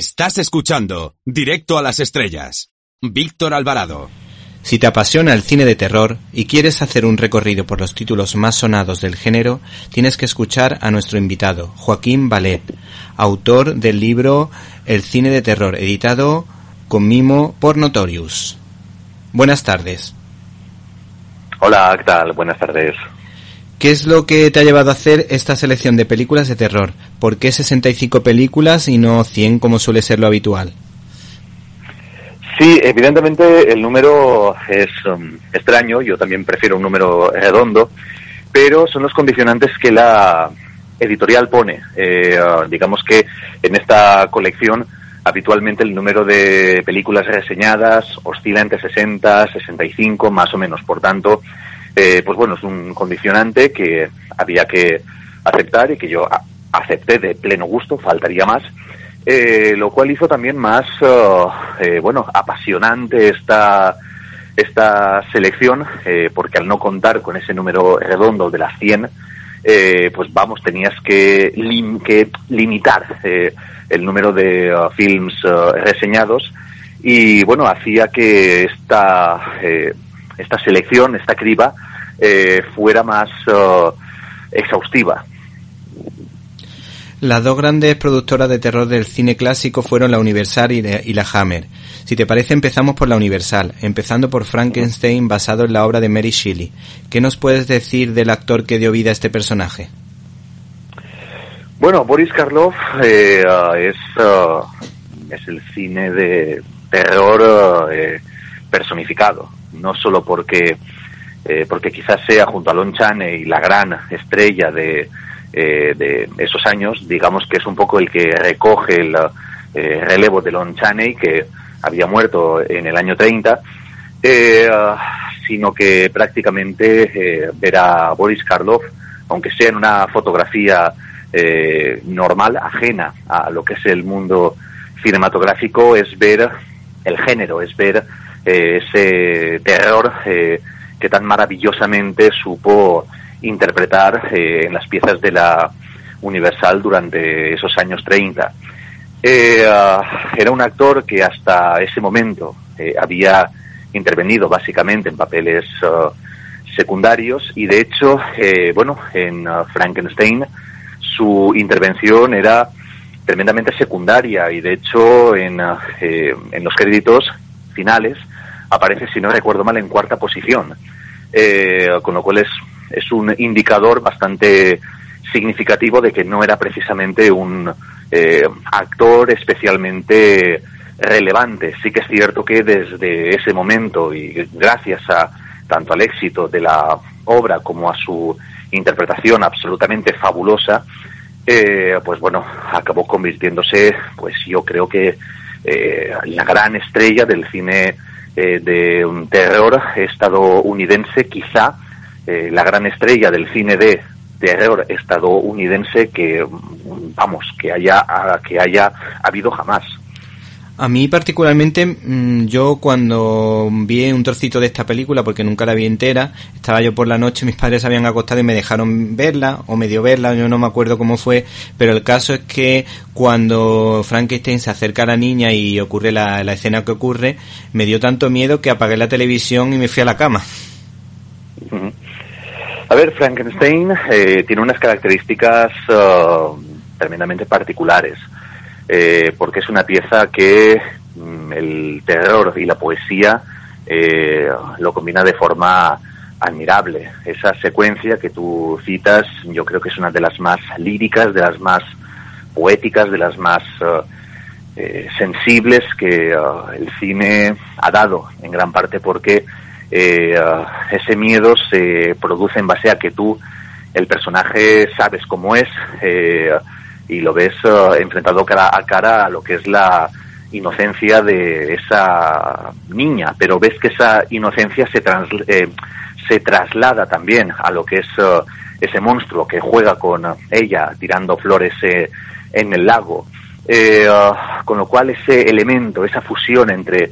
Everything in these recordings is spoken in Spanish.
Estás escuchando Directo a las Estrellas. Víctor Alvarado. Si te apasiona el cine de terror y quieres hacer un recorrido por los títulos más sonados del género, tienes que escuchar a nuestro invitado, Joaquín Ballet, autor del libro El cine de terror, editado con mimo por Notorious. Buenas tardes. Hola, ¿qué tal? Buenas tardes. ¿Qué es lo que te ha llevado a hacer esta selección de películas de terror? ¿Por qué 65 películas y no 100 como suele ser lo habitual? Sí, evidentemente el número es um, extraño, yo también prefiero un número redondo, pero son los condicionantes que la editorial pone. Eh, uh, digamos que en esta colección habitualmente el número de películas reseñadas oscila entre 60, 65, más o menos. Por tanto, eh, pues bueno, es un condicionante que había que aceptar y que yo acepté de pleno gusto, faltaría más. Eh, lo cual hizo también más, uh, eh, bueno, apasionante esta, esta selección, porque al no contar con ese número redondo de las 100, pues vamos, tenías que, que limitar el número de uh, films uh, reseñados y, bueno, hacía que esta, esta selección, esta criba, fuera más exhaustiva. Las dos grandes productoras de terror del cine clásico fueron la Universal y la Hammer. Si te parece, empezamos por la Universal, empezando por Frankenstein basado en la obra de Mary Shelley. ¿Qué nos puedes decir del actor que dio vida a este personaje? Bueno, Boris Karloff eh, uh, es, uh, es el cine de terror uh, personificado, no solo porque, eh, porque quizás sea junto a Lon Chaney la gran estrella de, eh, de esos años, digamos que es un poco el que recoge el eh, relevo de Lon Chaney, que había muerto en el año 30, eh, sino que prácticamente ver a Boris Karloff, aunque sea en una fotografía normal, ajena a lo que es el mundo cinematográfico, es ver el género, es ver ese terror que tan maravillosamente supo interpretar eh, en las piezas de la Universal durante esos años 30. Eh, ah, era un actor que hasta ese momento eh, había intervenido básicamente en papeles ah, secundarios y de hecho, bueno, en ah, Frankenstein su intervención era tremendamente secundaria y de hecho en, en los créditos finales aparece, si no recuerdo mal, en cuarta posición. con lo cual es es un indicador bastante significativo de que no era precisamente un eh, actor especialmente relevante. Sí que es cierto que desde ese momento y gracias a tanto al éxito de la obra como a su interpretación absolutamente fabulosa, eh, pues bueno, acabó convirtiéndose, pues yo creo que eh, la gran estrella del cine de un terror estadounidense, quizá eh, la gran estrella del cine de terror estadounidense que vamos que haya que haya habido jamás a mí particularmente, mm, yo cuando vi un trocito de esta película, porque nunca la vi entera, estaba yo por la noche, mis padres habían acostado y me dejaron verla, o medio verla, yo no me acuerdo cómo fue, pero el caso es que cuando Frankenstein se acerca a la niña y ocurre la, la escena que ocurre, me dio tanto miedo que apagué la televisión y me fui a la cama. A ver, Frankenstein eh, tiene unas características uh, tremendamente particulares, eh, porque es una pieza que mm, el terror y la poesía eh, lo combina de forma admirable. Esa secuencia que tú citas, yo creo que es una de las más líricas, de las más poéticas, de las más uh, sensibles que el cine ha dado, en gran parte porque eh, ese miedo se produce en base a que tú, el personaje, sabes cómo es eh, y lo ves eh, enfrentado cara a cara a lo que es la inocencia de esa niña, pero ves que esa inocencia se, eh, se traslada también a lo que es ese monstruo que juega con ella tirando flores en el lago. con lo cual ese elemento, esa fusión entre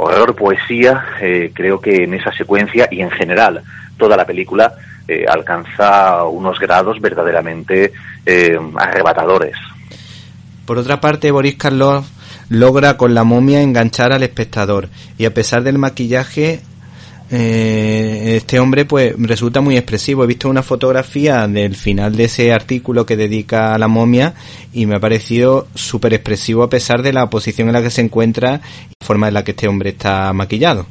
horror, poesía, eh, creo que en esa secuencia y en general toda la película eh, alcanza unos grados verdaderamente eh, arrebatadores. Por otra parte, Boris Karloff logra con la momia enganchar al espectador y a pesar del maquillaje eh, este hombre pues resulta muy expresivo. He visto una fotografía del final de ese artículo que dedica a la momia y me ha parecido súper expresivo a pesar de la posición en la que se encuentra y la forma en la que este hombre está maquillado.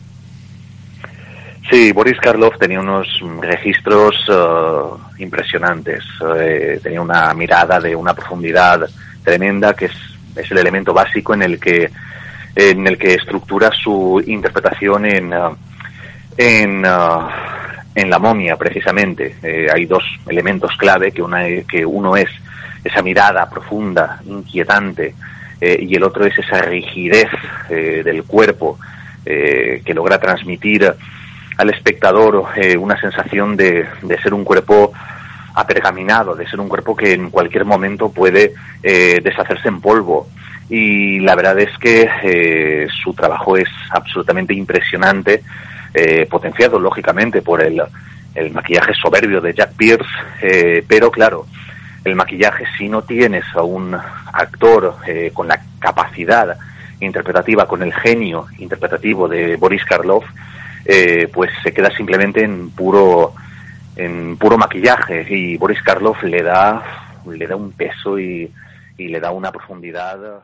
Sí, Boris Karloff tenía unos registros eh, impresionantes. Eh, tenía una mirada de una profundidad tremenda que es, es, el elemento básico en el que en el que estructura su interpretación en uh, en, uh, en la momia precisamente. Eh, hay dos elementos clave que una que uno es esa mirada profunda, inquietante, eh, y el otro es esa rigidez eh, del cuerpo que logra transmitir al espectador eh, una sensación de, de, ser un cuerpo apergaminado, de ser un cuerpo que en cualquier momento puede eh, deshacerse en polvo. Y la verdad es que eh, su trabajo es absolutamente impresionante, potenciado lógicamente por el, el, maquillaje soberbio de Jack Pierce, pero claro, el maquillaje si no tienes a un actor con la capacidad interpretativa, con el genio interpretativo de Boris Karloff, eh, pues se queda simplemente en puro en puro maquillaje. Y Boris Karloff le da le da un peso y, y le da una profundidad